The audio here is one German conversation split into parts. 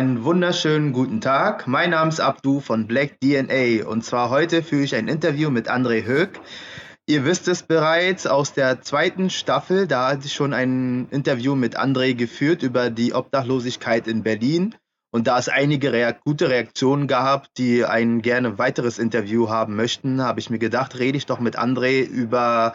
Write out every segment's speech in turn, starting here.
Einen wunderschönen guten Tag. Mein Name ist Abdu von Black DNA und zwar heute führe ich ein Interview mit André Höck. Ihr wisst es bereits aus der zweiten Staffel, da hatte ich schon ein Interview mit André geführt über die Obdachlosigkeit in Berlin und da es einige Reak gute Reaktionen gab, die ein gerne weiteres Interview haben möchten, habe ich mir gedacht, rede ich doch mit André über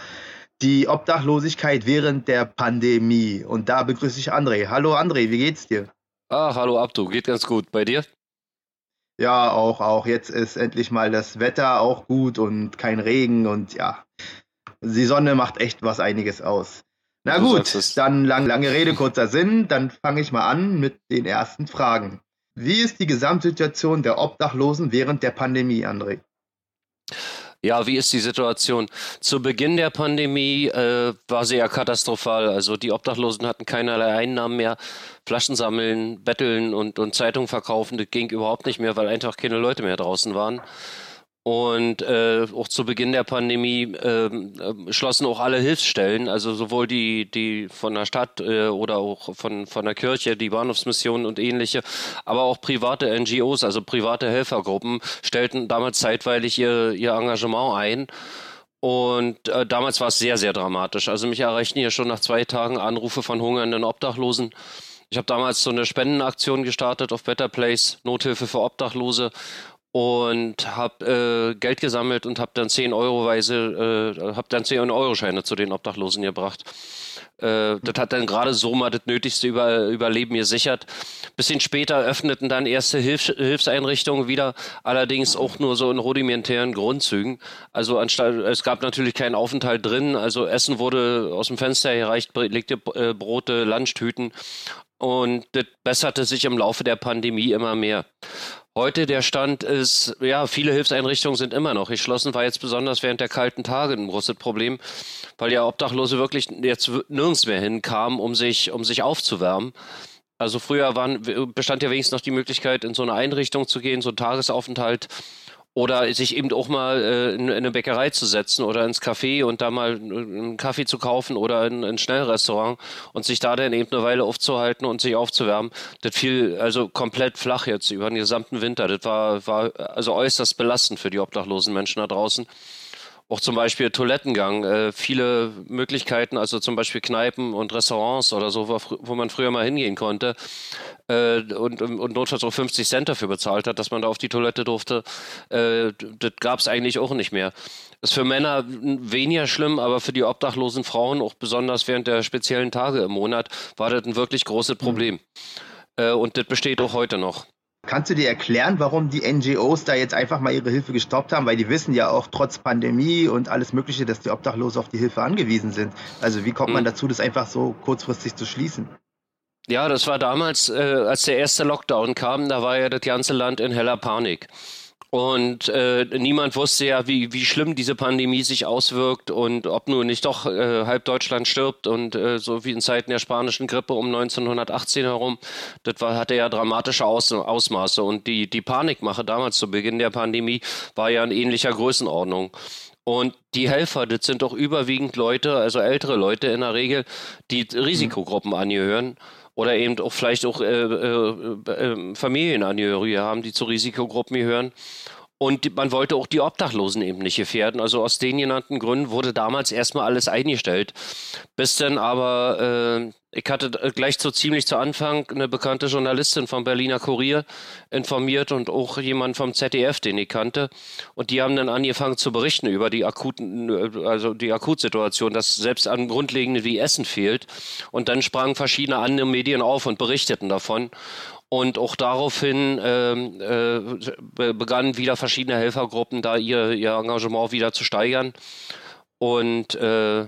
die Obdachlosigkeit während der Pandemie. Und da begrüße ich André. Hallo André, wie geht's dir? Ah, hallo Abdu, geht ganz gut. Bei dir? Ja, auch, auch. Jetzt ist endlich mal das Wetter auch gut und kein Regen und ja, die Sonne macht echt was einiges aus. Na du gut, dann lang, lange Rede, kurzer Sinn. Dann fange ich mal an mit den ersten Fragen. Wie ist die Gesamtsituation der Obdachlosen während der Pandemie, André? Ja, wie ist die Situation? Zu Beginn der Pandemie äh, war sie ja katastrophal. Also die Obdachlosen hatten keinerlei Einnahmen mehr. Flaschen sammeln, betteln und, und Zeitungen verkaufen, das ging überhaupt nicht mehr, weil einfach keine Leute mehr draußen waren. Und äh, auch zu Beginn der Pandemie äh, schlossen auch alle Hilfsstellen, also sowohl die, die von der Stadt äh, oder auch von, von der Kirche, die Bahnhofsmission und ähnliche, aber auch private NGOs, also private Helfergruppen, stellten damals zeitweilig ihr, ihr Engagement ein. Und äh, damals war es sehr, sehr dramatisch. Also mich erreichten hier schon nach zwei Tagen Anrufe von hungernden Obdachlosen. Ich habe damals so eine Spendenaktion gestartet auf Better Place, Nothilfe für Obdachlose und habe äh, Geld gesammelt und habe dann 10 Euroweise, äh, habe dann 10 Euro Scheine zu den Obdachlosen gebracht. Äh, das hat dann gerade so mal das nötigste Über Überleben gesichert. Bisschen später öffneten dann erste Hilfs Hilfseinrichtungen wieder, allerdings auch nur so in rudimentären Grundzügen. Also anstatt, es gab natürlich keinen Aufenthalt drin, also Essen wurde aus dem Fenster erreicht, belegte äh, Brote, Lunchtüten und das besserte sich im Laufe der Pandemie immer mehr. Heute der Stand ist, ja, viele Hilfseinrichtungen sind immer noch geschlossen, war jetzt besonders während der kalten Tage ein großes Problem, weil ja Obdachlose wirklich jetzt nirgends mehr hinkamen, um sich, um sich aufzuwärmen. Also früher waren, bestand ja wenigstens noch die Möglichkeit, in so eine Einrichtung zu gehen, so ein Tagesaufenthalt oder sich eben auch mal äh, in, in, eine Bäckerei zu setzen oder ins Café und da mal einen Kaffee zu kaufen oder in, in ein Schnellrestaurant und sich da dann eben eine Weile aufzuhalten und sich aufzuwärmen. Das fiel also komplett flach jetzt über den gesamten Winter. Das war, war also äußerst belastend für die obdachlosen Menschen da draußen auch zum Beispiel Toilettengang, äh, viele Möglichkeiten, also zum Beispiel Kneipen und Restaurants oder so, wo, wo man früher mal hingehen konnte äh, und, und notfalls auch 50 Cent dafür bezahlt hat, dass man da auf die Toilette durfte. Äh, das gab es eigentlich auch nicht mehr. Ist für Männer weniger schlimm, aber für die obdachlosen Frauen, auch besonders während der speziellen Tage im Monat, war das ein wirklich großes Problem. Mhm. und das besteht auch heute noch. Kannst du dir erklären, warum die NGOs da jetzt einfach mal ihre Hilfe gestoppt haben? Weil die wissen ja auch trotz Pandemie und alles Mögliche, dass die Obdachlosen auf die Hilfe angewiesen sind. Also wie kommt man hm. dazu, das einfach so kurzfristig zu schließen? Ja, das war damals, äh, als der erste Lockdown kam, da war ja das ganze Land in heller Panik. Und äh, niemand wusste ja, wie, wie schlimm diese Pandemie sich auswirkt und ob nur nicht doch äh, halb Deutschland stirbt und äh, so wie in Zeiten der spanischen Grippe um 1918 herum, das war, hatte ja dramatische Aus, Ausmaße. Und die, die Panikmache damals zu Beginn der Pandemie war ja in ähnlicher Größenordnung. Und die Helfer, das sind doch überwiegend Leute, also ältere Leute in der Regel, die Risikogruppen angehören oder eben auch vielleicht auch äh, äh, äh, Familienangehörige haben, die zu Risikogruppen gehören. Und man wollte auch die Obdachlosen eben nicht gefährden. Also aus den genannten Gründen wurde damals erstmal alles eingestellt. Bis dann aber, äh, ich hatte gleich so ziemlich zu Anfang eine bekannte Journalistin vom Berliner Kurier informiert und auch jemand vom ZDF, den ich kannte. Und die haben dann angefangen zu berichten über die akuten, also die Akutsituation, dass selbst an Grundlegenden wie Essen fehlt. Und dann sprangen verschiedene andere Medien auf und berichteten davon. Und auch daraufhin ähm, äh, begannen wieder verschiedene Helfergruppen da ihr, ihr Engagement wieder zu steigern. Und äh,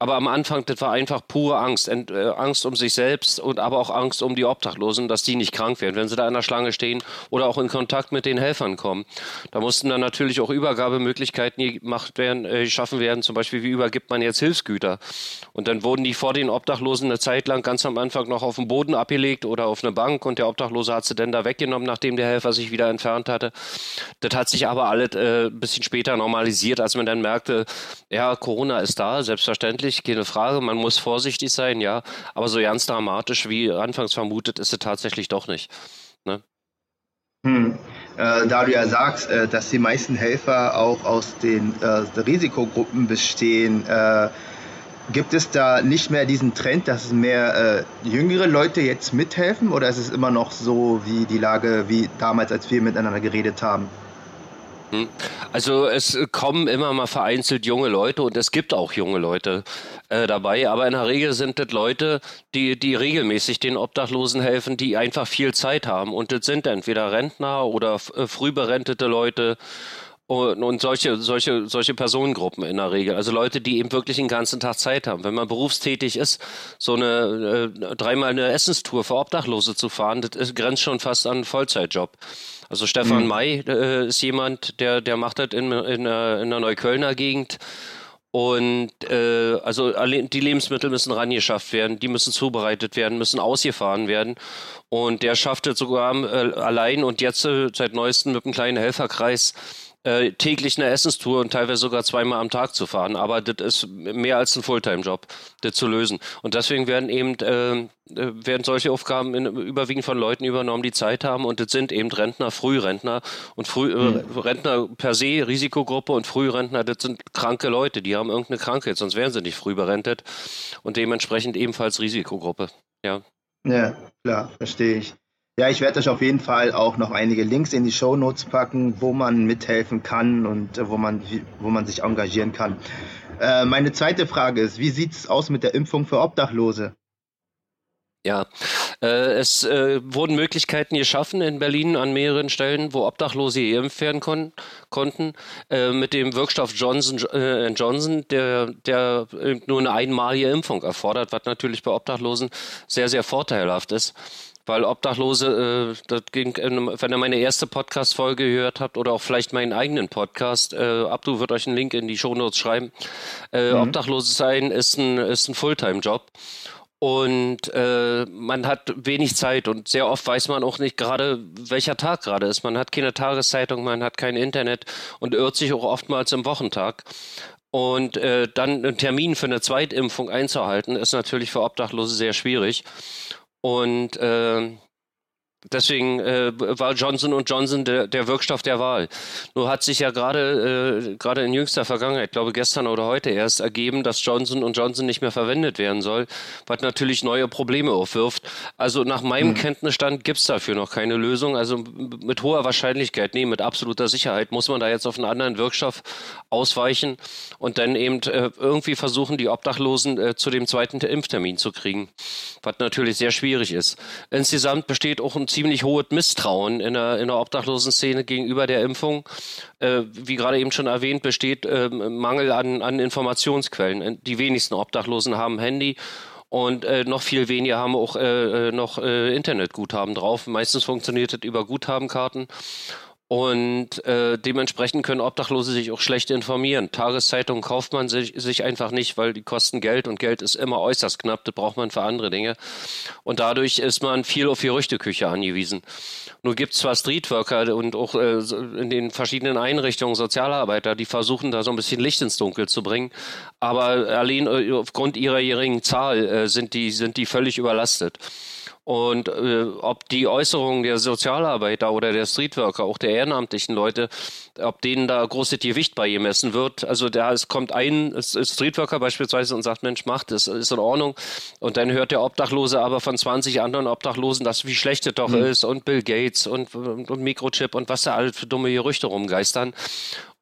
aber am Anfang, das war einfach pure Angst. Ent, äh, Angst um sich selbst und aber auch Angst um die Obdachlosen, dass die nicht krank werden, wenn sie da in der Schlange stehen oder auch in Kontakt mit den Helfern kommen. Da mussten dann natürlich auch Übergabemöglichkeiten gemacht werden, äh, geschaffen werden, zum Beispiel, wie übergibt man jetzt Hilfsgüter? Und dann wurden die vor den Obdachlosen eine Zeit lang ganz am Anfang noch auf den Boden abgelegt oder auf eine Bank und der Obdachlose hat sie dann da weggenommen, nachdem der Helfer sich wieder entfernt hatte. Das hat sich aber alles äh, ein bisschen später normalisiert, als man dann merkte, ja, Corona ist da, selbstverständlich Selbstverständlich, keine Frage. Man muss vorsichtig sein, ja. Aber so ganz dramatisch, wie anfangs vermutet, ist es tatsächlich doch nicht. Ne? Hm. Äh, da du ja sagst, äh, dass die meisten Helfer auch aus den äh, Risikogruppen bestehen, äh, gibt es da nicht mehr diesen Trend, dass mehr äh, jüngere Leute jetzt mithelfen oder ist es immer noch so wie die Lage wie damals, als wir miteinander geredet haben? Hm. Also es kommen immer mal vereinzelt junge Leute und es gibt auch junge Leute äh, dabei, aber in der Regel sind das Leute, die, die regelmäßig den Obdachlosen helfen, die einfach viel Zeit haben. Und das sind entweder Rentner oder äh, frühberentete Leute und, und solche, solche, solche Personengruppen in der Regel. Also Leute, die eben wirklich den ganzen Tag Zeit haben. Wenn man berufstätig ist, so eine äh, dreimal eine Essenstour für Obdachlose zu fahren, das ist, grenzt schon fast an einen Vollzeitjob. Also Stefan mhm. May äh, ist jemand, der, der macht das in, in, der, in der Neuköllner Gegend. Und äh, also die Lebensmittel müssen rangeschafft werden, die müssen zubereitet werden, müssen ausgefahren werden. Und der schafft es sogar äh, allein und jetzt äh, seit neuestem mit einem kleinen Helferkreis äh, täglich eine Essenstour und teilweise sogar zweimal am Tag zu fahren. Aber das ist mehr als ein Fulltime-Job, das zu lösen. Und deswegen werden eben äh, äh, werden solche Aufgaben in, überwiegend von Leuten übernommen, die Zeit haben. Und das sind eben Rentner, Frührentner und Früh, mhm. Rentner per se Risikogruppe und Frührentner, das sind kranke Leute, die haben irgendeine Krankheit, sonst wären sie nicht früh berentet und dementsprechend ebenfalls Risikogruppe. Ja. Ja, klar, verstehe ich. Ja, ich werde euch auf jeden Fall auch noch einige Links in die Show Notes packen, wo man mithelfen kann und äh, wo man, wo man sich engagieren kann. Äh, meine zweite Frage ist, wie sieht es aus mit der Impfung für Obdachlose? Ja, äh, es äh, wurden Möglichkeiten geschaffen in Berlin an mehreren Stellen, wo Obdachlose geimpft werden kon konnten, mit dem Wirkstoff Johnson Johnson, der, der nur eine einmalige Impfung erfordert, was natürlich bei Obdachlosen sehr, sehr vorteilhaft ist weil Obdachlose, äh, ging, wenn ihr meine erste Podcast-Folge gehört habt oder auch vielleicht meinen eigenen Podcast, äh, Abdu wird euch einen Link in die Shownotes schreiben. Äh, mhm. Obdachlose sein ist ein, ist ein Fulltime-Job. Und äh, man hat wenig Zeit und sehr oft weiß man auch nicht gerade, welcher Tag gerade ist. Man hat keine Tageszeitung, man hat kein Internet und irrt sich auch oftmals im Wochentag. Und äh, dann einen Termin für eine Zweitimpfung einzuhalten, ist natürlich für Obdachlose sehr schwierig. Und äh, Deswegen äh, war Johnson Johnson der, der Wirkstoff der Wahl. Nur hat sich ja gerade äh, gerade in jüngster Vergangenheit, glaube gestern oder heute erst ergeben, dass Johnson Johnson nicht mehr verwendet werden soll, was natürlich neue Probleme aufwirft. Also nach meinem mhm. Kenntnisstand gibt's dafür noch keine Lösung. Also mit hoher Wahrscheinlichkeit, nee, mit absoluter Sicherheit muss man da jetzt auf einen anderen Wirkstoff ausweichen und dann eben äh, irgendwie versuchen, die Obdachlosen äh, zu dem zweiten Impftermin zu kriegen, was natürlich sehr schwierig ist. Insgesamt besteht auch ein ziemlich hohes Misstrauen in der, in der obdachlosen Szene gegenüber der Impfung. Äh, wie gerade eben schon erwähnt, besteht äh, Mangel an, an Informationsquellen. Die wenigsten Obdachlosen haben Handy und äh, noch viel weniger haben auch äh, äh noch äh, Internetguthaben drauf. Meistens funktioniert das über Guthabenkarten und äh, dementsprechend können Obdachlose sich auch schlecht informieren. Tageszeitungen kauft man sich, sich einfach nicht, weil die kosten Geld und Geld ist immer äußerst knapp. Das braucht man für andere Dinge. Und dadurch ist man viel auf Gerüchteküche angewiesen. Nur gibt es zwar Streetworker und auch äh, in den verschiedenen Einrichtungen Sozialarbeiter, die versuchen da so ein bisschen Licht ins Dunkel zu bringen. Aber allein äh, aufgrund ihrer geringen Zahl äh, sind, die, sind die völlig überlastet. Und äh, ob die Äußerungen der Sozialarbeiter oder der Streetworker, auch der ehrenamtlichen Leute, ob denen da großes Gewicht beigemessen wird. Also da es kommt ein Streetworker beispielsweise und sagt, Mensch, macht das, ist in Ordnung. Und dann hört der Obdachlose aber von 20 anderen Obdachlosen, dass wie schlecht es doch mhm. ist und Bill Gates und, und, und Mikrochip und was da alles für dumme Gerüchte rumgeistern.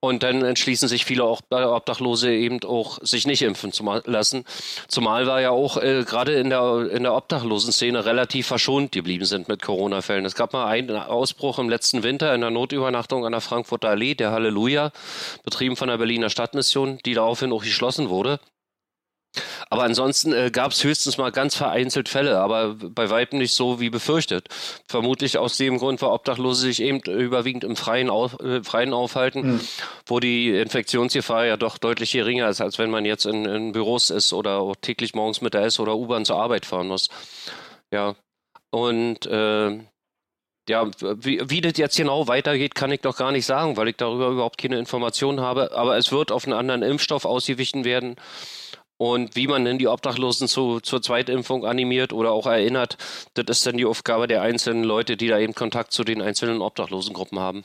Und dann entschließen sich viele auch Obdachlose eben auch, sich nicht impfen zu lassen. Zumal wir ja auch äh, gerade in der, in der Obdachlosen-Szene relativ verschont geblieben sind mit Corona-Fällen. Es gab mal einen Ausbruch im letzten Winter in der Notübernachtung an der Frankfurter Allee, der Halleluja, betrieben von der Berliner Stadtmission, die daraufhin auch geschlossen wurde. Aber ansonsten äh, gab es höchstens mal ganz vereinzelt Fälle, aber bei weitem nicht so wie befürchtet. Vermutlich aus dem Grund, weil Obdachlose sich eben überwiegend im Freien, auf, äh, Freien aufhalten, mhm. wo die Infektionsgefahr ja doch deutlich geringer ist, als wenn man jetzt in, in Büros ist oder täglich morgens mit der S- oder U-Bahn zur Arbeit fahren muss. Ja. Und äh, ja, wie, wie das jetzt genau weitergeht, kann ich doch gar nicht sagen, weil ich darüber überhaupt keine Informationen habe. Aber es wird auf einen anderen Impfstoff ausgewichen werden. Und wie man denn die Obdachlosen zu, zur Zweitimpfung animiert oder auch erinnert, das ist dann die Aufgabe der einzelnen Leute, die da eben Kontakt zu den einzelnen Obdachlosengruppen haben.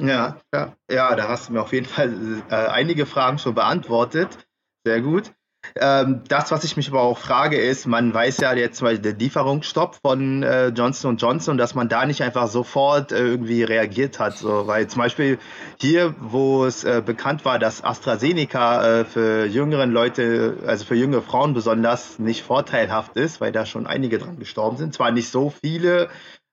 Ja, ja, ja, da hast du mir auf jeden Fall äh, einige Fragen schon beantwortet. Sehr gut. Ähm, das, was ich mich aber auch frage, ist, man weiß ja jetzt zum Beispiel der Lieferungsstopp von äh, Johnson Johnson, dass man da nicht einfach sofort äh, irgendwie reagiert hat. So, weil zum Beispiel hier, wo es äh, bekannt war, dass AstraZeneca äh, für jüngeren Leute, also für junge Frauen besonders nicht vorteilhaft ist, weil da schon einige dran gestorben sind. Zwar nicht so viele,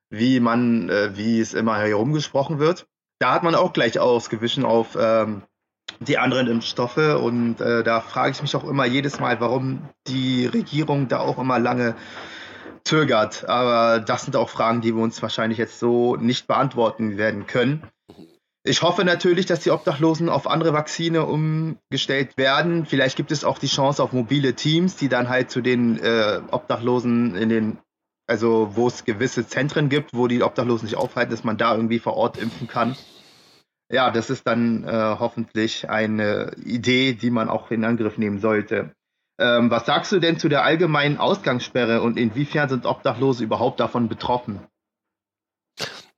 wie man, äh, wie es immer herumgesprochen wird. Da hat man auch gleich ausgewichen auf ähm, die anderen Impfstoffe. Und äh, da frage ich mich auch immer jedes Mal, warum die Regierung da auch immer lange zögert. Aber das sind auch Fragen, die wir uns wahrscheinlich jetzt so nicht beantworten werden können. Ich hoffe natürlich, dass die Obdachlosen auf andere Vakzine umgestellt werden. Vielleicht gibt es auch die Chance auf mobile Teams, die dann halt zu den äh, Obdachlosen in den, also wo es gewisse Zentren gibt, wo die Obdachlosen sich aufhalten, dass man da irgendwie vor Ort impfen kann ja, das ist dann äh, hoffentlich eine Idee, die man auch in Angriff nehmen sollte. Ähm, was sagst du denn zu der allgemeinen Ausgangssperre und inwiefern sind Obdachlose überhaupt davon betroffen?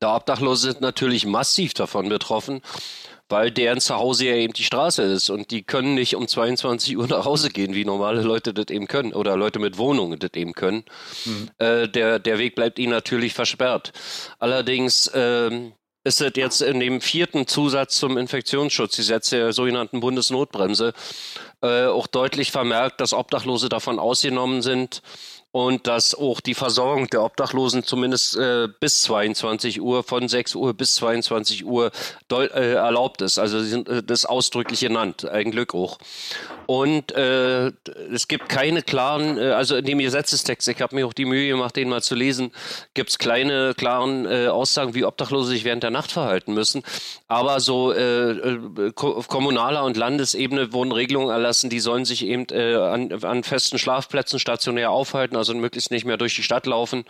Der Obdachlose sind natürlich massiv davon betroffen, weil deren Zuhause ja eben die Straße ist und die können nicht um 22 Uhr nach Hause gehen, wie normale Leute das eben können oder Leute mit Wohnungen das eben können. Mhm. Äh, der, der Weg bleibt ihnen natürlich versperrt. Allerdings ähm, ist es jetzt in dem vierten Zusatz zum Infektionsschutzgesetz der sogenannten Bundesnotbremse äh, auch deutlich vermerkt, dass Obdachlose davon ausgenommen sind und dass auch die Versorgung der Obdachlosen zumindest äh, bis 22 Uhr, von 6 Uhr bis 22 Uhr äh, erlaubt ist. Also sie sind äh, das ausdrücklich genannt, ein Glück auch. Und äh, es gibt keine klaren, äh, also in dem Gesetzestext, ich habe mir auch die Mühe gemacht, den mal zu lesen, gibt es kleine, klaren äh, Aussagen, wie Obdachlose sich während der Nacht verhalten müssen. Aber so äh, äh auf kommunaler und Landesebene wurden Regelungen erlassen, die sollen sich eben äh, an, an festen Schlafplätzen stationär aufhalten also möglichst nicht mehr durch die Stadt laufen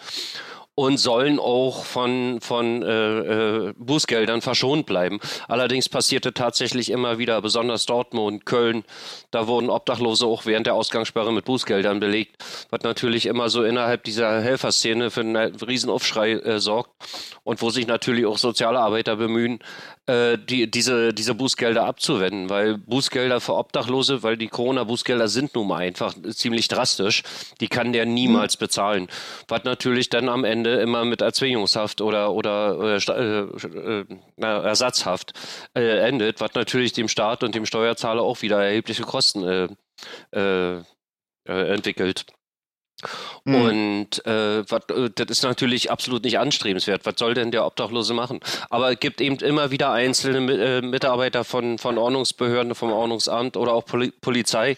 und sollen auch von, von äh, äh, Bußgeldern verschont bleiben. Allerdings passierte tatsächlich immer wieder, besonders Dortmund, Köln, da wurden Obdachlose auch während der Ausgangssperre mit Bußgeldern belegt, was natürlich immer so innerhalb dieser Helferszene für einen Riesenaufschrei äh, sorgt und wo sich natürlich auch soziale Arbeiter bemühen, äh, die, diese, diese Bußgelder abzuwenden, weil Bußgelder für Obdachlose, weil die Corona-Bußgelder sind nun mal einfach ziemlich drastisch, die kann der niemals bezahlen. Was natürlich dann am Ende immer mit Erzwingungshaft oder, oder äh, äh, äh Ersatzhaft äh, endet, was natürlich dem Staat und dem Steuerzahler auch wieder erhebliche Kosten äh, entwickelt. Mhm. Und äh, wat, äh, das ist natürlich absolut nicht anstrebenswert. Was soll denn der Obdachlose machen? Aber es gibt eben immer wieder einzelne äh, Mitarbeiter von, von Ordnungsbehörden, vom Ordnungsamt oder auch Poli Polizei,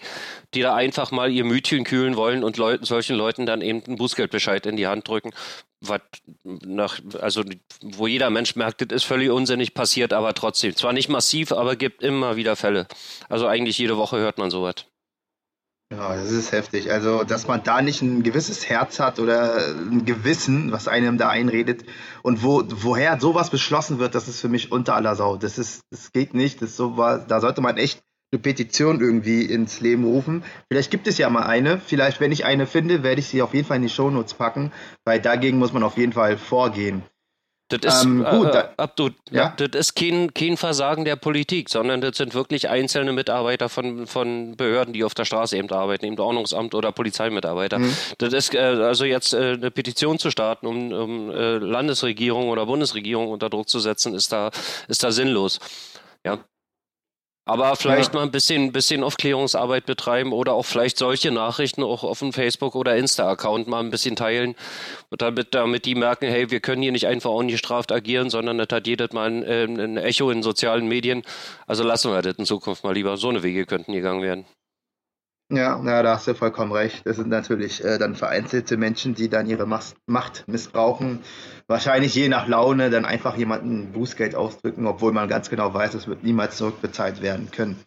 die da einfach mal ihr Mütchen kühlen wollen und Leuten, solchen Leuten dann eben einen Bußgeldbescheid in die Hand drücken. Was nach, also wo jeder Mensch merkt, das ist völlig unsinnig passiert, aber trotzdem. Zwar nicht massiv, aber gibt immer wieder Fälle. Also eigentlich jede Woche hört man sowas. Ja, das ist heftig. Also, dass man da nicht ein gewisses Herz hat oder ein Gewissen, was einem da einredet und wo, woher sowas beschlossen wird, das ist für mich unter aller Sau. Das ist, das geht nicht. Das so was, da sollte man echt eine Petition irgendwie ins Leben rufen. Vielleicht gibt es ja mal eine. Vielleicht, wenn ich eine finde, werde ich sie auf jeden Fall in die Shownotes packen, weil dagegen muss man auf jeden Fall vorgehen. Das ist, ähm, gut, äh, Abdu, ja? das ist kein, kein Versagen der Politik, sondern das sind wirklich einzelne Mitarbeiter von, von Behörden, die auf der Straße eben arbeiten, eben Ordnungsamt oder Polizeimitarbeiter. Mhm. Das ist äh, also jetzt äh, eine Petition zu starten, um, um äh, Landesregierung oder Bundesregierung unter Druck zu setzen, ist da, ist da sinnlos. Ja. Aber vielleicht ja. mal ein bisschen, bisschen Aufklärungsarbeit betreiben oder auch vielleicht solche Nachrichten auch auf dem Facebook- oder Insta-Account mal ein bisschen teilen, damit, damit die merken, hey, wir können hier nicht einfach ungestraft agieren, sondern das hat jedes Mal ein, äh, ein Echo in sozialen Medien. Also lassen wir das in Zukunft mal lieber. So eine Wege könnten gegangen werden. Ja, ja, da hast du vollkommen recht. Das sind natürlich äh, dann vereinzelte Menschen, die dann ihre Macht missbrauchen. Wahrscheinlich je nach Laune dann einfach jemanden Bußgeld ausdrücken, obwohl man ganz genau weiß, es wird niemals zurückbezahlt werden können.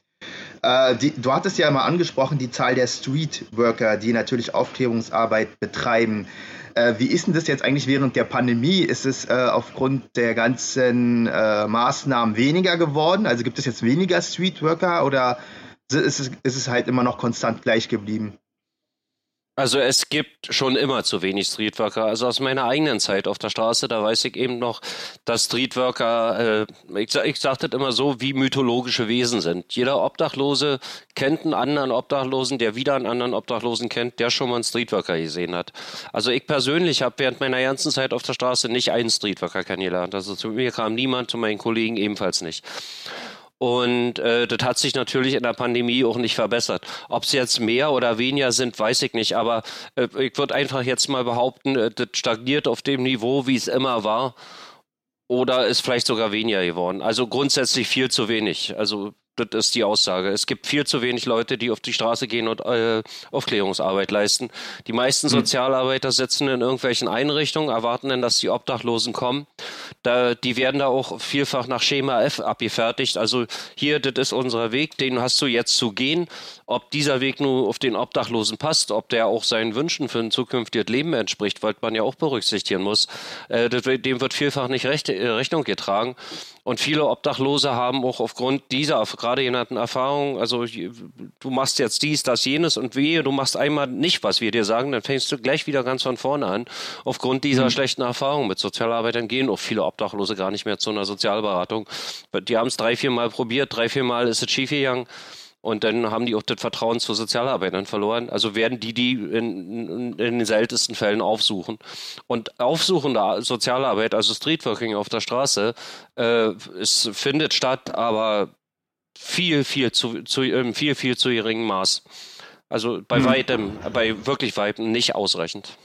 Äh, die, du hattest ja mal angesprochen, die Zahl der Streetworker, die natürlich Aufklärungsarbeit betreiben. Äh, wie ist denn das jetzt eigentlich während der Pandemie? Ist es äh, aufgrund der ganzen äh, Maßnahmen weniger geworden? Also gibt es jetzt weniger Streetworker oder ist es, ist es halt immer noch konstant gleich geblieben? Also es gibt schon immer zu wenig Streetworker. Also aus meiner eigenen Zeit auf der Straße, da weiß ich eben noch, dass Streetworker, äh, ich, ich das immer so, wie mythologische Wesen sind. Jeder Obdachlose kennt einen anderen Obdachlosen, der wieder einen anderen Obdachlosen kennt, der schon mal einen Streetworker gesehen hat. Also ich persönlich habe während meiner ganzen Zeit auf der Straße nicht einen Streetworker kennengelernt. Also zu mir kam niemand, zu meinen Kollegen ebenfalls nicht. Und äh, das hat sich natürlich in der Pandemie auch nicht verbessert. Ob es jetzt mehr oder weniger sind, weiß ich nicht. Aber äh, ich würde einfach jetzt mal behaupten, äh, das stagniert auf dem Niveau, wie es immer war. Oder ist vielleicht sogar weniger geworden. Also grundsätzlich viel zu wenig. Also das ist die Aussage. Es gibt viel zu wenig Leute, die auf die Straße gehen und äh, Aufklärungsarbeit leisten. Die meisten hm. Sozialarbeiter sitzen in irgendwelchen Einrichtungen, erwarten dann, dass die Obdachlosen kommen. Da, die werden da auch vielfach nach Schema F abgefertigt. Also hier, das ist unser Weg, den hast du jetzt zu gehen. Ob dieser Weg nur auf den Obdachlosen passt, ob der auch seinen Wünschen für ein zukünftiges Leben entspricht, weil man ja auch berücksichtigen muss, äh, dem wird vielfach nicht Recht, äh, Rechnung getragen. Und viele Obdachlose haben auch aufgrund dieser gerade genannten Erfahrungen, also du machst jetzt dies, das, jenes und wehe, du machst einmal nicht, was wir dir sagen, dann fängst du gleich wieder ganz von vorne an. Aufgrund dieser mhm. schlechten Erfahrungen mit Sozialarbeitern gehen auch viele Obdachlose gar nicht mehr zu einer Sozialberatung. Die haben es drei, vier Mal probiert, drei, vier Mal ist es schiefgegangen. Und dann haben die auch das Vertrauen zu Sozialarbeitern verloren. Also werden die die in, in, in den seltensten Fällen aufsuchen. Und aufsuchende Sozialarbeit, also Streetworking auf der Straße, äh, es findet statt, aber viel, viel zu, zu ähm, viel, viel zu geringem Maß. Also bei hm. weitem, bei wirklich weitem nicht ausreichend.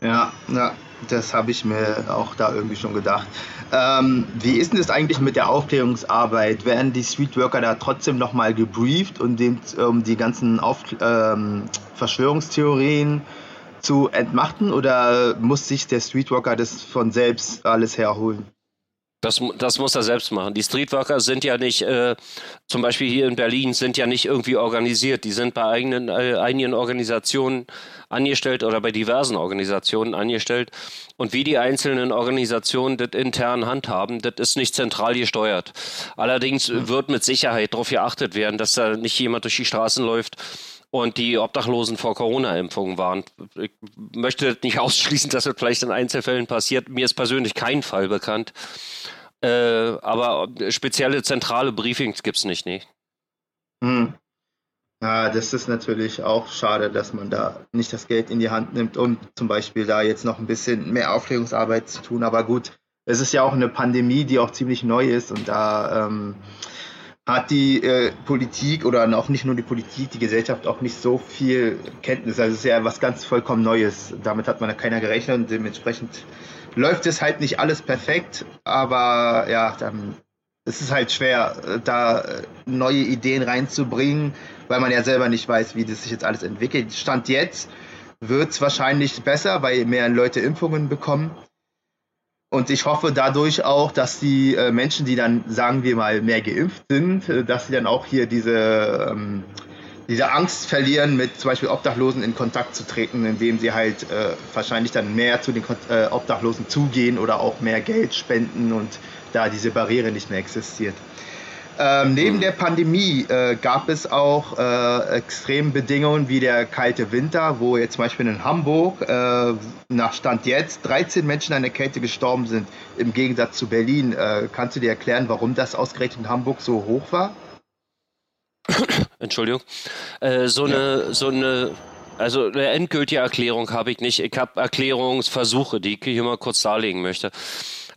Ja, ja, das habe ich mir auch da irgendwie schon gedacht. Ähm, wie ist denn das eigentlich mit der Aufklärungsarbeit? Werden die Streetworker da trotzdem nochmal gebrieft, um, den, um die ganzen Auf, ähm, Verschwörungstheorien zu entmachten oder muss sich der Streetworker das von selbst alles herholen? Das, das muss er selbst machen. Die Streetworker sind ja nicht, äh, zum Beispiel hier in Berlin, sind ja nicht irgendwie organisiert. Die sind bei eigenen, äh, einigen Organisationen angestellt oder bei diversen Organisationen angestellt. Und wie die einzelnen Organisationen das intern handhaben, das ist nicht zentral gesteuert. Allerdings wird mit Sicherheit darauf geachtet werden, dass da nicht jemand durch die Straßen läuft und die Obdachlosen vor Corona-Impfungen waren. Ich möchte nicht ausschließen, dass das vielleicht in Einzelfällen passiert. Mir ist persönlich kein Fall bekannt. Äh, aber spezielle zentrale Briefings gibt es nicht, nee. Hm. Ja, das ist natürlich auch schade, dass man da nicht das Geld in die Hand nimmt, um zum Beispiel da jetzt noch ein bisschen mehr Aufklärungsarbeit zu tun. Aber gut, es ist ja auch eine Pandemie, die auch ziemlich neu ist und da ähm, hat die äh, Politik oder auch nicht nur die Politik, die Gesellschaft auch nicht so viel Kenntnis. Also es ist ja was ganz vollkommen Neues. Damit hat man ja keiner gerechnet und dementsprechend läuft es halt nicht alles perfekt, aber ja, dann ist es halt schwer, äh, da äh, neue Ideen reinzubringen, weil man ja selber nicht weiß, wie das sich jetzt alles entwickelt. Stand jetzt wird es wahrscheinlich besser, weil mehr Leute Impfungen bekommen. Und ich hoffe dadurch auch, dass die äh, Menschen, die dann, sagen wir mal, mehr geimpft sind, äh, dass sie dann auch hier diese, ähm, diese Angst verlieren, mit zum Beispiel Obdachlosen in Kontakt zu treten, indem sie halt äh, wahrscheinlich dann mehr zu den äh, Obdachlosen zugehen oder auch mehr Geld spenden und da diese Barriere nicht mehr existiert. Ähm, neben der Pandemie äh, gab es auch äh, extreme Bedingungen wie der kalte Winter, wo jetzt zum Beispiel in Hamburg äh, nach Stand jetzt 13 Menschen an der Kälte gestorben sind, im Gegensatz zu Berlin. Äh, kannst du dir erklären, warum das ausgerechnet in Hamburg so hoch war? Entschuldigung. Äh, so, eine, so eine also eine endgültige Erklärung habe ich nicht. Ich habe Erklärungsversuche, die ich hier mal kurz darlegen möchte.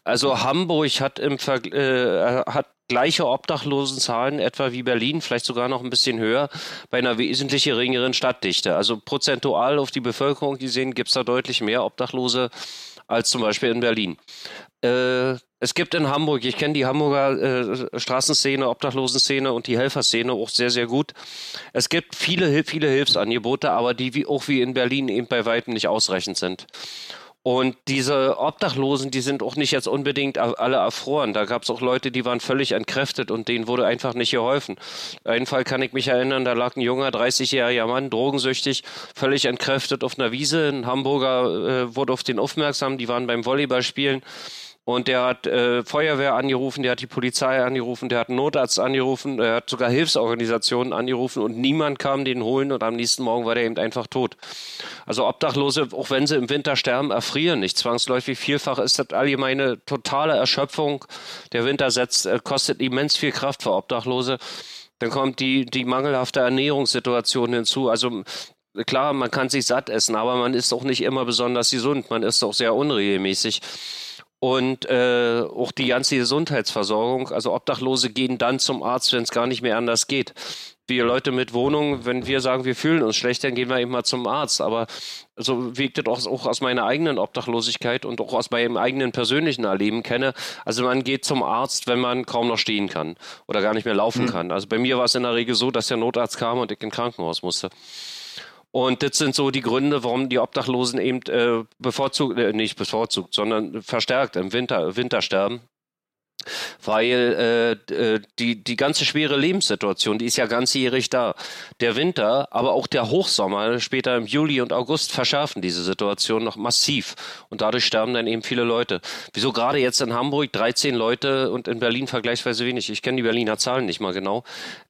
Also Hamburg hat im Ver äh, hat gleiche Obdachlosenzahlen etwa wie Berlin, vielleicht sogar noch ein bisschen höher, bei einer wesentlich geringeren Stadtdichte. Also prozentual auf die Bevölkerung gesehen gibt es da deutlich mehr Obdachlose als zum Beispiel in Berlin. Äh, es gibt in Hamburg, ich kenne die Hamburger äh, Straßenszene, Obdachlosenszene und die Helferszene auch sehr, sehr gut. Es gibt viele, viele Hilfsangebote, aber die wie, auch wie in Berlin eben bei weitem nicht ausreichend sind. Und diese Obdachlosen, die sind auch nicht jetzt unbedingt alle erfroren. Da gab es auch Leute, die waren völlig entkräftet und denen wurde einfach nicht geholfen. Einen Fall kann ich mich erinnern, da lag ein junger 30-jähriger Mann, drogensüchtig, völlig entkräftet auf einer Wiese. Ein Hamburger äh, wurde auf den aufmerksam, die waren beim Volleyballspielen Und der hat äh, Feuerwehr angerufen, der hat die Polizei angerufen, der hat Notarzt angerufen, der hat sogar Hilfsorganisationen angerufen und niemand kam den holen und am nächsten Morgen war der eben einfach tot. Also Obdachlose, auch wenn sie im Winter sterben, erfrieren nicht zwangsläufig. Vielfach ist das allgemeine totale Erschöpfung. Der Winter setzt, äh, kostet immens viel Kraft für Obdachlose. Dann kommt die, die mangelhafte Ernährungssituation hinzu. Also klar, man kann sich satt essen, aber man ist auch nicht immer besonders gesund. Man ist auch sehr unregelmäßig und äh, auch die ganze Gesundheitsversorgung. Also Obdachlose gehen dann zum Arzt, wenn es gar nicht mehr anders geht. Wir Leute mit Wohnung, wenn wir sagen, wir fühlen uns schlecht, dann gehen wir eben mal zum Arzt. Aber so wie ich das auch, auch aus meiner eigenen Obdachlosigkeit und auch aus meinem eigenen persönlichen Erleben kenne. Also man geht zum Arzt, wenn man kaum noch stehen kann oder gar nicht mehr laufen mhm. kann. Also bei mir war es in der Regel so, dass der Notarzt kam und ich ins Krankenhaus musste. Und das sind so die Gründe, warum die Obdachlosen eben äh, bevorzugt, äh, nicht bevorzugt, sondern verstärkt im Winter, Winter sterben. Weil äh, äh, die, die ganze schwere Lebenssituation, die ist ja ganzjährig da. Der Winter, aber auch der Hochsommer, später im Juli und August, verschärfen diese Situation noch massiv. Und dadurch sterben dann eben viele Leute. Wieso gerade jetzt in Hamburg 13 Leute und in Berlin vergleichsweise wenig? Ich kenne die Berliner Zahlen nicht mal genau.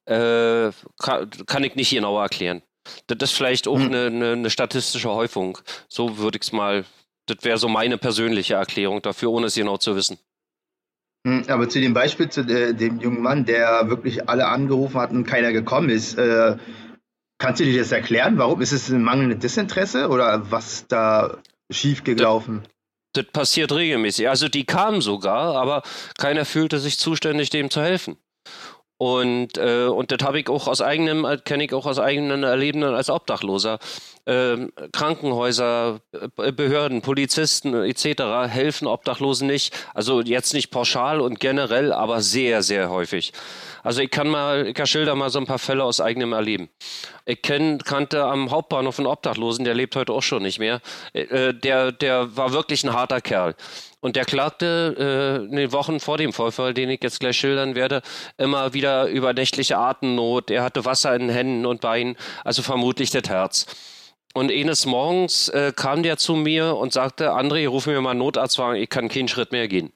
Äh, kann, kann ich nicht genauer erklären. Das ist vielleicht auch hm. eine, eine, eine statistische Häufung. So würde ich es mal, das wäre so meine persönliche Erklärung dafür, ohne es genau zu wissen. Hm, aber zu dem Beispiel zu de, dem jungen Mann, der wirklich alle angerufen hat und keiner gekommen ist, äh, kannst du dir das erklären? Warum ist es ein mangelndes Desinteresse oder was ist da schiefgelaufen? Das, das passiert regelmäßig. Also die kamen sogar, aber keiner fühlte sich zuständig, dem zu helfen. Und, äh, und das habe ich auch aus eigenem, kenne ich auch aus eigenen Erleben als Obdachloser. Ähm, Krankenhäuser, äh, Behörden, Polizisten etc. helfen Obdachlosen nicht. Also jetzt nicht pauschal und generell, aber sehr, sehr häufig. Also ich kann mal, ich kann schilder mal so ein paar Fälle aus eigenem Erleben. Ich kenn, kannte am Hauptbahnhof einen Obdachlosen, der lebt heute auch schon nicht mehr. Äh, der, der war wirklich ein harter Kerl. Und der klagte äh, in den Wochen vor dem Vorfall, den ich jetzt gleich schildern werde, immer wieder über nächtliche Atemnot. Er hatte Wasser in den Händen und Beinen, also vermutlich das Herz. Und eines Morgens äh, kam der zu mir und sagte, André, ruf mir mal Notarztwagen, ich kann keinen Schritt mehr gehen.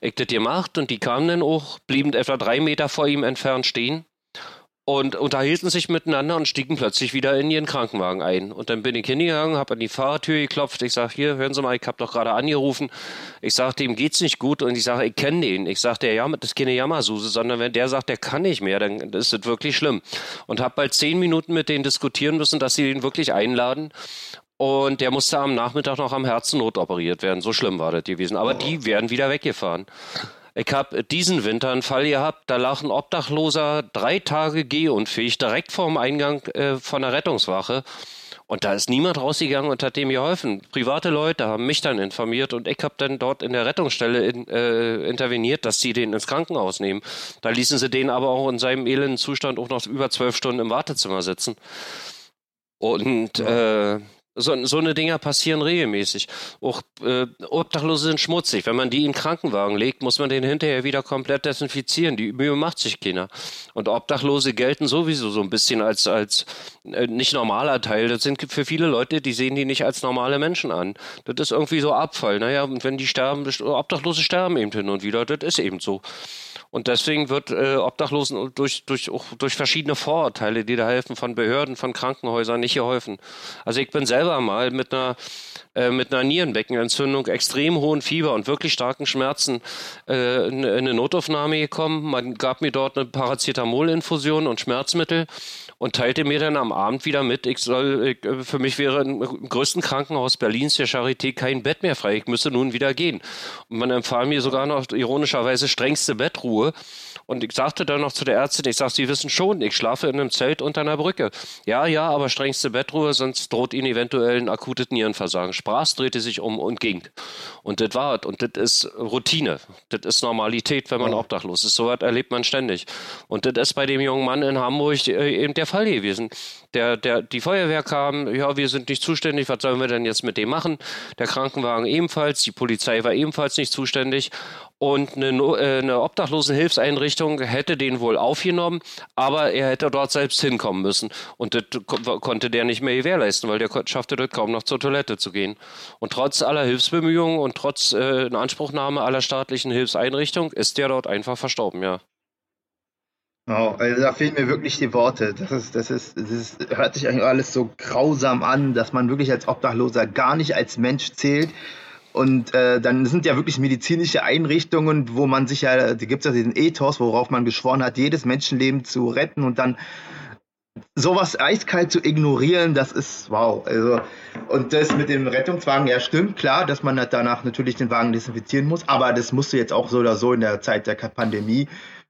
Ich das gemacht und die kamen dann auch, blieben etwa drei Meter vor ihm entfernt stehen und unterhielten sich miteinander und stiegen plötzlich wieder in ihren Krankenwagen ein. Und dann bin ich hingegangen, habe an die Fahrertür geklopft. Ich sage, hier, hören Sie mal, ich habe doch gerade angerufen. Ich sage, dem geht's nicht gut. Und ich sage, ich kenne den. Ich sage, der Jammer, das ist keine Jammersuse, sondern wenn der sagt, der kann nicht mehr, dann ist das wirklich schlimm. Und habe bald zehn Minuten mit denen diskutieren müssen, dass sie den wirklich einladen. Und der musste am Nachmittag noch am Herzen notoperiert werden. So schlimm war das gewesen. Aber die werden wieder weggefahren. Ich habe diesen Winter einen Fall gehabt, da lag ein Obdachloser drei Tage gehunfähig direkt vorm Eingang äh, von der Rettungswache. Und da ist niemand rausgegangen und hat dem geholfen. Private Leute haben mich dann informiert und ich habe dann dort in der Rettungsstelle in, äh, interveniert, dass sie den ins Krankenhaus nehmen. Da ließen sie den aber auch in seinem elenden Zustand auch noch über zwölf Stunden im Wartezimmer sitzen. Und äh, so, so eine Dinger passieren regelmäßig. Auch äh, Obdachlose sind schmutzig. Wenn man die in den Krankenwagen legt, muss man den hinterher wieder komplett desinfizieren. Die Mühe macht sich keiner. Und Obdachlose gelten sowieso so ein bisschen als, als äh, nicht normaler Teil. Das sind für viele Leute, die sehen die nicht als normale Menschen an. Das ist irgendwie so Abfall. Naja, und wenn die sterben, Obdachlose sterben eben hin und wieder. Das ist eben so. Und deswegen wird äh, Obdachlosen durch, durch, auch durch verschiedene Vorurteile, die da helfen, von Behörden, von Krankenhäusern nicht geholfen. Also ich bin selber mal mit einer äh, mit einer Nierenbeckenentzündung, extrem hohen Fieber und wirklich starken Schmerzen äh, in eine Notaufnahme gekommen. Man gab mir dort eine Paracetamolinfusion und Schmerzmittel und teilte mir dann am Abend wieder mit, ich soll, ich, für mich wäre im größten Krankenhaus Berlins, der Charité, kein Bett mehr frei. Ich müsse nun wieder gehen. Und man empfahl mir sogar noch ironischerweise strengste Bettruhe. Und ich sagte dann noch zu der Ärztin, ich sage, Sie wissen schon, ich schlafe in einem Zelt unter einer Brücke. Ja, ja, aber strengste Bettruhe, sonst droht Ihnen eventuell ein akutes Nierenversagen. Sprach, drehte sich um und ging. Und das war Und das ist Routine. Das ist Normalität, wenn man ja. obdachlos ist. So was erlebt man ständig. Und das ist bei dem jungen Mann in Hamburg äh, eben der Fall gewesen. Der, der, die Feuerwehr kam, ja, wir sind nicht zuständig, was sollen wir denn jetzt mit dem machen? Der Krankenwagen ebenfalls, die Polizei war ebenfalls nicht zuständig. Und eine, äh, eine Obdachlosenhilfseinrichtung hätte den wohl aufgenommen, aber er hätte dort selbst hinkommen müssen. Und das konnte der nicht mehr gewährleisten, weil der schaffte dort kaum noch zur Toilette zu gehen. Und trotz aller Hilfsbemühungen und trotz äh, Inanspruchnahme aller staatlichen Hilfseinrichtungen ist der dort einfach verstorben, ja. Oh, also da fehlen mir wirklich die Worte. Das ist, das ist, das hört sich eigentlich alles so grausam an, dass man wirklich als Obdachloser gar nicht als Mensch zählt. Und äh, dann sind ja wirklich medizinische Einrichtungen, wo man sich ja, da gibt es ja diesen Ethos, worauf man geschworen hat, jedes Menschenleben zu retten und dann sowas eiskalt zu ignorieren, das ist wow. Also, und das mit dem Rettungswagen, ja, stimmt, klar, dass man danach natürlich den Wagen desinfizieren muss, aber das musst du jetzt auch so oder so in der Zeit der Pandemie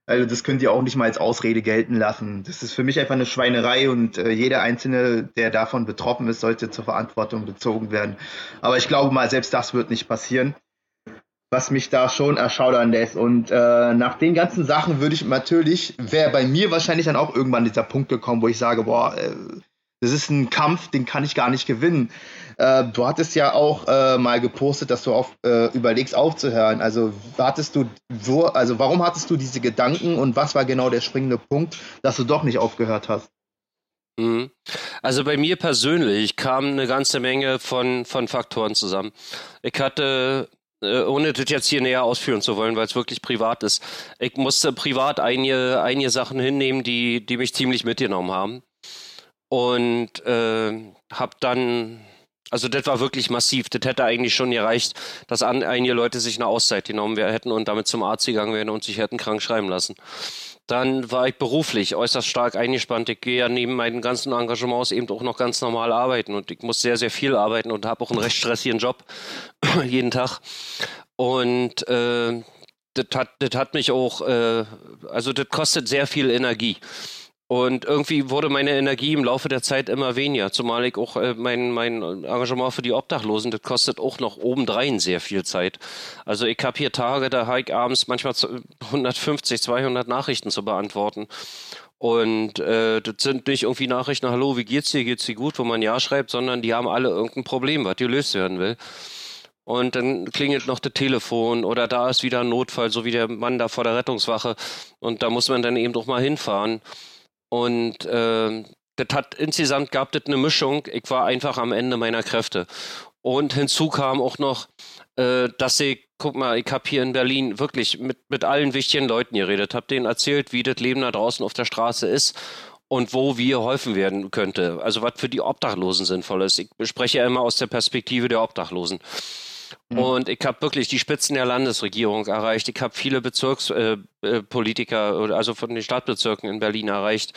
also das könnt ihr auch nicht mal als Ausrede gelten lassen. Das ist für mich einfach eine Schweinerei und äh, jeder Einzelne, der davon betroffen ist, sollte zur Verantwortung bezogen werden. Aber ich glaube mal, selbst das wird nicht passieren, was mich da schon erschaudern lässt. Und äh, nach den ganzen Sachen würde ich natürlich, wäre bei mir wahrscheinlich dann auch irgendwann dieser Punkt gekommen, wo ich sage, boah, äh, das ist ein Kampf, den kann ich gar nicht gewinnen. Äh, du hattest ja auch äh, mal gepostet, dass du auf, äh, überlegst aufzuhören. Also hattest du wo, also warum hattest du diese Gedanken und was war genau der springende Punkt, dass du doch nicht aufgehört hast? Mhm. Also bei mir persönlich kam eine ganze Menge von, von Faktoren zusammen. Ich hatte äh, ohne das jetzt hier näher ausführen zu wollen, weil es wirklich privat ist. Ich musste privat einige, einige Sachen hinnehmen, die, die mich ziemlich mitgenommen haben. Und äh, habe dann also das war wirklich massiv. Das hätte eigentlich schon gereicht, dass einige Leute sich eine Auszeit genommen hätten und damit zum Arzt gegangen wären und sich hätten krank schreiben lassen. Dann war ich beruflich äußerst stark eingespannt. Ich gehe ja neben meinen ganzen Engagements eben auch noch ganz normal arbeiten und ich muss sehr, sehr viel arbeiten und habe auch einen recht stressigen Job jeden Tag. Und äh, das, hat, hat mich auch, äh, also das kostet sehr viel Energie. Und irgendwie wurde meine Energie im Laufe der Zeit immer weniger, zumal ich auch äh, mein, mein Engagement für die Obdachlosen, das kostet auch noch obendrein sehr viel Zeit. Also ich habe hier Tage, da habe ich abends manchmal 150, 200 Nachrichten zu beantworten. Und äh, das sind nicht irgendwie Nachrichten, hallo, wie geht's dir, geht's dir gut, wo man ja schreibt, sondern die haben alle irgendein Problem, was gelöst werden will. Und dann klingelt noch das Telefon oder da ist wieder ein Notfall, so wie der Mann da vor der Rettungswache. Und da muss man dann eben doch mal hinfahren. Und äh, das hat insgesamt gab das eine Mischung. Ich war einfach am Ende meiner Kräfte. Und hinzu kam auch noch, äh, dass ich, guck mal, ich habe hier in Berlin wirklich mit, mit allen wichtigen Leuten geredet, habe denen erzählt, wie das Leben da draußen auf der Straße ist und wo wir helfen werden könnte. Also was für die Obdachlosen sinnvoll ist. Ich spreche ja immer aus der Perspektive der Obdachlosen. Mhm. Und ich habe wirklich die Spitzen der Landesregierung erreicht. Ich habe viele Bezirkspolitiker, äh, äh also von den Stadtbezirken in Berlin erreicht.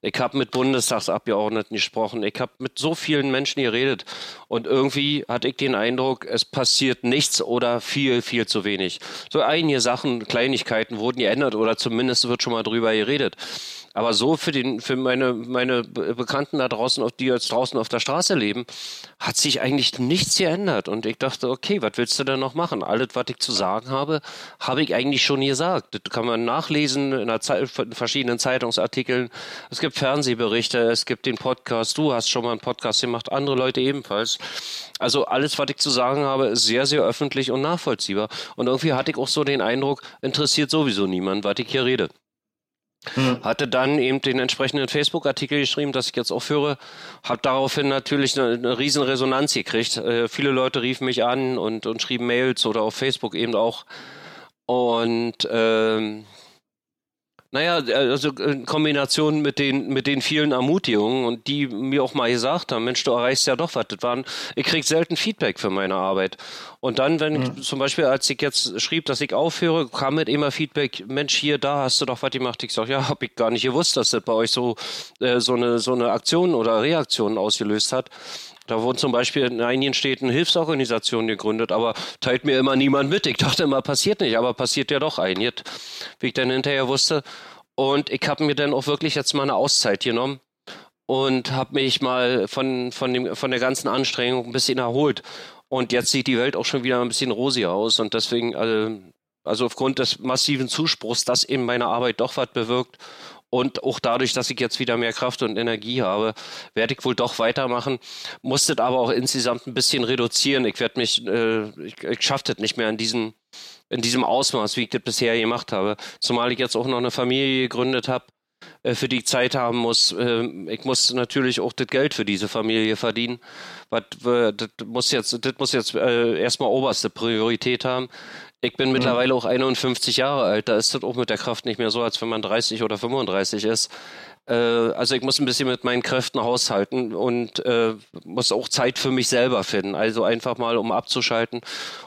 Ich habe mit Bundestagsabgeordneten gesprochen. Ich habe mit so vielen Menschen geredet. Und irgendwie hatte ich den Eindruck, es passiert nichts oder viel, viel zu wenig. So einige Sachen, Kleinigkeiten wurden geändert oder zumindest wird schon mal drüber geredet. Aber so für den, für meine, meine Bekannten da draußen, die jetzt draußen auf der Straße leben, hat sich eigentlich nichts geändert. Und ich dachte, okay, was willst du denn noch machen? Alles, was ich zu sagen habe, habe ich eigentlich schon gesagt. Das kann man nachlesen in, in verschiedenen Zeitungsartikeln. Es gibt Fernsehberichte, es gibt den Podcast. Du hast schon mal einen Podcast gemacht, andere Leute ebenfalls. Also alles, was ich zu sagen habe, ist sehr, sehr öffentlich und nachvollziehbar. Und irgendwie hatte ich auch so den Eindruck, interessiert sowieso niemand, was ich hier rede. Hm. Hatte dann eben den entsprechenden Facebook-Artikel geschrieben, dass ich jetzt aufhöre. Habe daraufhin natürlich eine, eine riesen Resonanz gekriegt. Äh, viele Leute riefen mich an und, und schrieben Mails oder auf Facebook eben auch. Und ähm, naja, also in Kombination mit den, mit den vielen Ermutigungen und die mir auch mal gesagt haben, Mensch, du erreichst ja doch was. Das waren, ich krieg selten Feedback für meine Arbeit. Und dann, wenn mhm. ich, zum Beispiel, als ich jetzt schrieb, dass ich aufhöre, kam mit immer Feedback, Mensch, hier, da hast du doch was gemacht. Ich sag, ja, hab ich gar nicht gewusst, dass das bei euch so, äh, so eine, so eine Aktion oder Reaktion ausgelöst hat. Da wurden zum Beispiel in einigen Städten Hilfsorganisationen gegründet, aber teilt mir immer niemand mit. Ich dachte immer, passiert nicht, aber passiert ja doch ein. Jetzt, wie ich dann hinterher wusste. Und ich habe mir dann auch wirklich jetzt mal eine Auszeit genommen und habe mich mal von, von, dem, von der ganzen Anstrengung ein bisschen erholt. Und jetzt sieht die Welt auch schon wieder ein bisschen rosiger aus. Und deswegen, also, also aufgrund des massiven Zuspruchs, dass eben meine Arbeit doch was bewirkt und auch dadurch, dass ich jetzt wieder mehr Kraft und Energie habe, werde ich wohl doch weitermachen. Musste aber auch insgesamt ein bisschen reduzieren. Ich werde mich, äh, ich, ich schaffe das nicht mehr in diesen in diesem Ausmaß, wie ich das bisher gemacht habe. Zumal ich jetzt auch noch eine Familie gegründet habe, äh, für die ich Zeit haben muss. Äh, ich muss natürlich auch das Geld für diese Familie verdienen. Was, das muss jetzt, das muss jetzt äh, erstmal oberste Priorität haben. Ich bin mhm. mittlerweile auch 51 Jahre alt. Da ist das auch mit der Kraft nicht mehr so, als wenn man 30 oder 35 ist. Also ich muss ein bisschen mit meinen Kräften haushalten und äh, muss auch Zeit für mich selber finden. Also einfach mal, um abzuschalten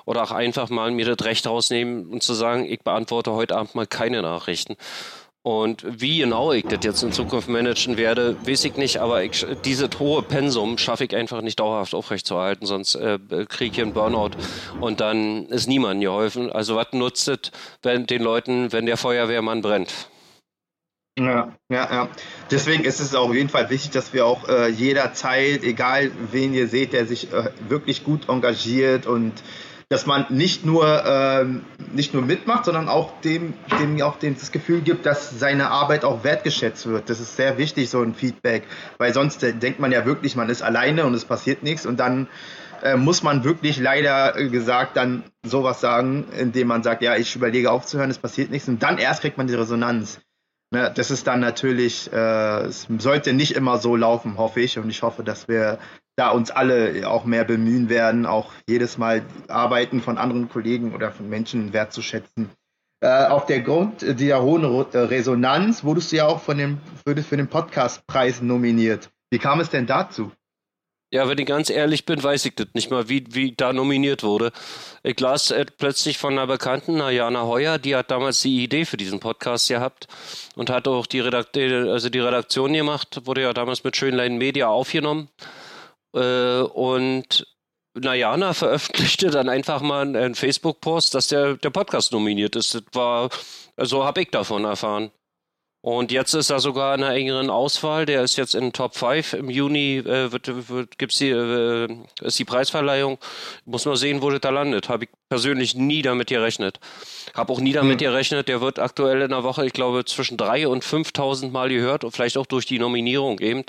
oder auch einfach mal mir das Recht rausnehmen und zu sagen, ich beantworte heute Abend mal keine Nachrichten. Und wie genau ich das jetzt in Zukunft managen werde, weiß ich nicht, aber ich, diese hohe Pensum schaffe ich einfach nicht dauerhaft aufrechtzuerhalten, sonst äh, kriege ich einen Burnout und dann ist niemandem geholfen. Also was nutzt es wenn, den Leuten, wenn der Feuerwehrmann brennt? Ja, ja, ja. Deswegen ist es auf jeden Fall wichtig, dass wir auch äh, jederzeit, egal wen ihr seht, der sich äh, wirklich gut engagiert und dass man nicht nur, ähm, nicht nur mitmacht, sondern auch dem, dem auch dem das Gefühl gibt, dass seine Arbeit auch wertgeschätzt wird. Das ist sehr wichtig, so ein Feedback, weil sonst äh, denkt man ja wirklich, man ist alleine und es passiert nichts und dann äh, muss man wirklich leider gesagt dann sowas sagen, indem man sagt, ja, ich überlege aufzuhören, es passiert nichts und dann erst kriegt man die Resonanz. Ne, das ist dann natürlich, äh, es sollte nicht immer so laufen, hoffe ich. Und ich hoffe, dass wir da uns alle auch mehr bemühen werden, auch jedes Mal Arbeiten von anderen Kollegen oder von Menschen wertzuschätzen. Äh, auf der Grund der hohen äh, Resonanz wurdest du ja auch von dem, für, für den Podcastpreis nominiert. Wie kam es denn dazu? Ja, wenn ich ganz ehrlich bin, weiß ich das nicht mal, wie, wie da nominiert wurde. Ich las äh, plötzlich von einer Bekannten, Jana Heuer, die hat damals die Idee für diesen Podcast gehabt und hat auch die, Redakt also die Redaktion gemacht, wurde ja damals mit Schönlein Media aufgenommen. Äh, und Najana veröffentlichte dann einfach mal einen Facebook-Post, dass der, der Podcast nominiert ist. Das war, so also habe ich davon erfahren. Und jetzt ist er sogar in einer engeren Auswahl. Der ist jetzt in Top 5. Im Juni äh, wird, wird, gibt's die, äh, ist die Preisverleihung. Muss man sehen, wo das da landet. Habe ich persönlich nie damit gerechnet. Habe auch nie damit mhm. gerechnet. Der wird aktuell in der Woche, ich glaube, zwischen 3.000 und 5.000 Mal gehört. Und vielleicht auch durch die Nominierung eben.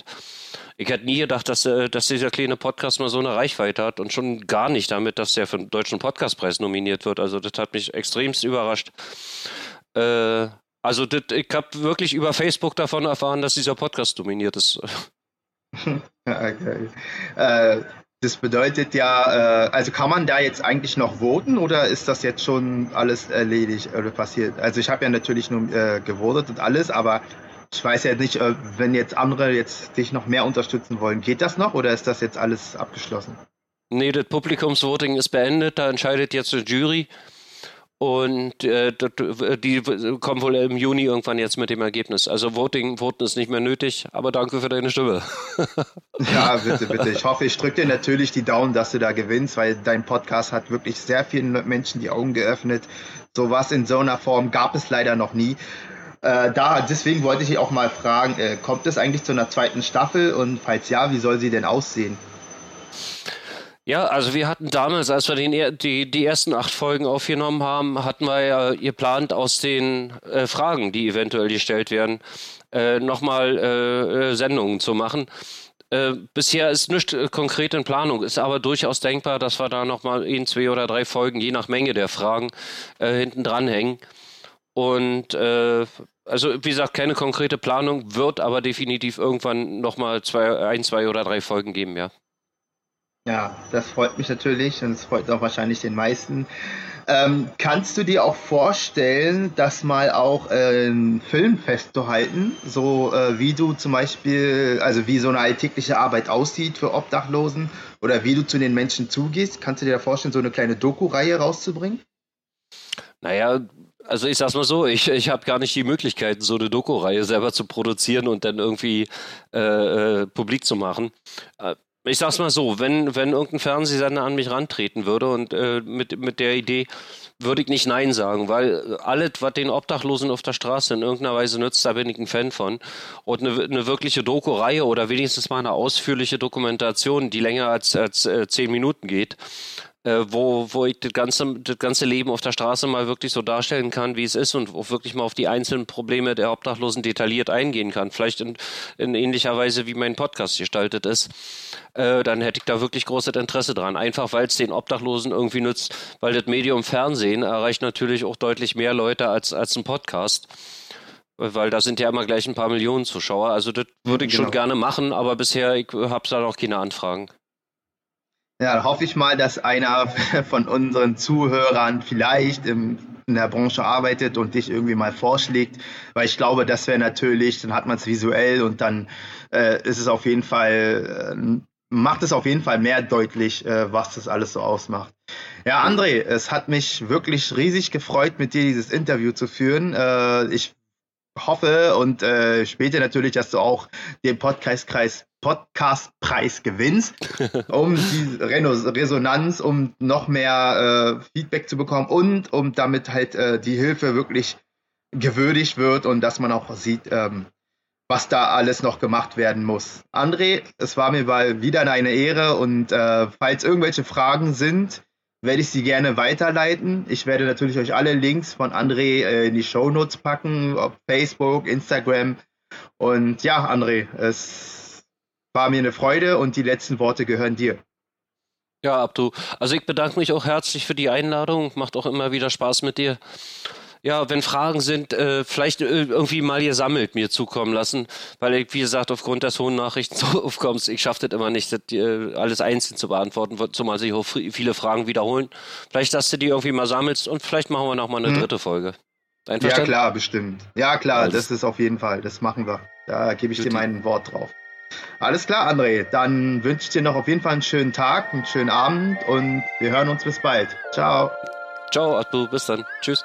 Ich hätte nie gedacht, dass, äh, dass dieser kleine Podcast mal so eine Reichweite hat und schon gar nicht damit, dass der für den Deutschen Podcastpreis nominiert wird. Also das hat mich extremst überrascht. Äh, also das, ich habe wirklich über Facebook davon erfahren, dass dieser Podcast dominiert ist. okay. Äh, das bedeutet ja, äh, also kann man da jetzt eigentlich noch voten oder ist das jetzt schon alles erledigt oder passiert? Also ich habe ja natürlich nur äh, gewotet und alles, aber ich weiß ja nicht, äh, wenn jetzt andere jetzt dich noch mehr unterstützen wollen, geht das noch oder ist das jetzt alles abgeschlossen? Nee, das Publikumsvoting ist beendet, da entscheidet jetzt eine Jury. Und äh, die kommen wohl im Juni irgendwann jetzt mit dem Ergebnis. Also Voting, Voten ist nicht mehr nötig, aber danke für deine Stimme. ja, bitte, bitte. Ich hoffe, ich drücke dir natürlich die Daumen, dass du da gewinnst, weil dein Podcast hat wirklich sehr vielen Menschen die Augen geöffnet. So was in so einer Form gab es leider noch nie. Äh, da, deswegen wollte ich auch mal fragen, äh, kommt es eigentlich zu einer zweiten Staffel und falls ja, wie soll sie denn aussehen? Ja, also wir hatten damals, als wir den, die, die ersten acht Folgen aufgenommen haben, hatten wir ja geplant, aus den äh, Fragen, die eventuell gestellt werden, äh, nochmal äh, äh, Sendungen zu machen. Äh, bisher ist nicht äh, konkret in Planung, ist aber durchaus denkbar, dass wir da nochmal ein, zwei oder drei Folgen, je nach Menge der Fragen, äh, hinten dranhängen. Und äh, also wie gesagt, keine konkrete Planung, wird aber definitiv irgendwann nochmal zwei, ein, zwei oder drei Folgen geben, ja. Ja, das freut mich natürlich und es freut auch wahrscheinlich den meisten. Ähm, kannst du dir auch vorstellen, das mal auch äh, einen Film festzuhalten, so äh, wie du zum Beispiel, also wie so eine alltägliche Arbeit aussieht für Obdachlosen oder wie du zu den Menschen zugehst? Kannst du dir da vorstellen, so eine kleine Doku-Reihe rauszubringen? Naja, also ich sag's mal so, ich, ich habe gar nicht die Möglichkeit, so eine Doku-Reihe selber zu produzieren und dann irgendwie äh, äh, publik zu machen. Äh, ich sag's mal so, wenn, wenn irgendein Fernsehsender an mich rantreten würde und äh, mit, mit der Idee, würde ich nicht Nein sagen, weil alles, was den Obdachlosen auf der Straße in irgendeiner Weise nützt, da bin ich ein Fan von. Und eine, eine wirkliche Doku-Reihe oder wenigstens mal eine ausführliche Dokumentation, die länger als, als äh, zehn Minuten geht, äh, wo, wo ich das ganze, das ganze Leben auf der Straße mal wirklich so darstellen kann, wie es ist und auch wirklich mal auf die einzelnen Probleme der Obdachlosen detailliert eingehen kann. Vielleicht in, in ähnlicher Weise, wie mein Podcast gestaltet ist. Äh, dann hätte ich da wirklich großes Interesse dran. Einfach weil es den Obdachlosen irgendwie nützt, weil das Medium Fernsehen erreicht natürlich auch deutlich mehr Leute als, als ein Podcast weil da sind ja immer gleich ein paar Millionen Zuschauer. Also das würde ich genau. schon gerne machen, aber bisher habe ich da noch keine Anfragen. Ja, hoffe ich mal, dass einer von unseren Zuhörern vielleicht im, in der Branche arbeitet und dich irgendwie mal vorschlägt, weil ich glaube, das wäre natürlich, dann hat man es visuell und dann äh, ist es auf jeden Fall, äh, macht es auf jeden Fall mehr deutlich, äh, was das alles so ausmacht. Ja, André, es hat mich wirklich riesig gefreut, mit dir dieses Interview zu führen. Äh, ich hoffe und äh, später natürlich, dass du auch den Podcastkreis Podcastpreis gewinnst, um die Resonanz, um noch mehr äh, Feedback zu bekommen und um damit halt äh, die Hilfe wirklich gewürdigt wird und dass man auch sieht, ähm, was da alles noch gemacht werden muss. André, es war mir mal wieder eine Ehre und äh, falls irgendwelche Fragen sind, werde ich sie gerne weiterleiten. Ich werde natürlich euch alle Links von André äh, in die Show Notes packen, auf Facebook, Instagram. Und ja, André, es war mir eine Freude und die letzten Worte gehören dir. Ja, Abdu. Also ich bedanke mich auch herzlich für die Einladung. Macht auch immer wieder Spaß mit dir ja, wenn Fragen sind, äh, vielleicht äh, irgendwie mal gesammelt mir zukommen lassen, weil ich, wie gesagt, aufgrund des hohen Nachrichtenaufkommens, ich schaffe das immer nicht, das, äh, alles einzeln zu beantworten, zumal sich auch viele Fragen wiederholen. Vielleicht, dass du die irgendwie mal sammelst und vielleicht machen wir noch mal eine hm. dritte Folge. Ja, klar, bestimmt. Ja, klar, Alles. das ist auf jeden Fall, das machen wir. Da gebe ich Gut. dir mein Wort drauf. Alles klar, André. Dann wünsche ich dir noch auf jeden Fall einen schönen Tag, einen schönen Abend und wir hören uns bis bald. Ciao. Ciao, Abdu. Bis dann. Tschüss.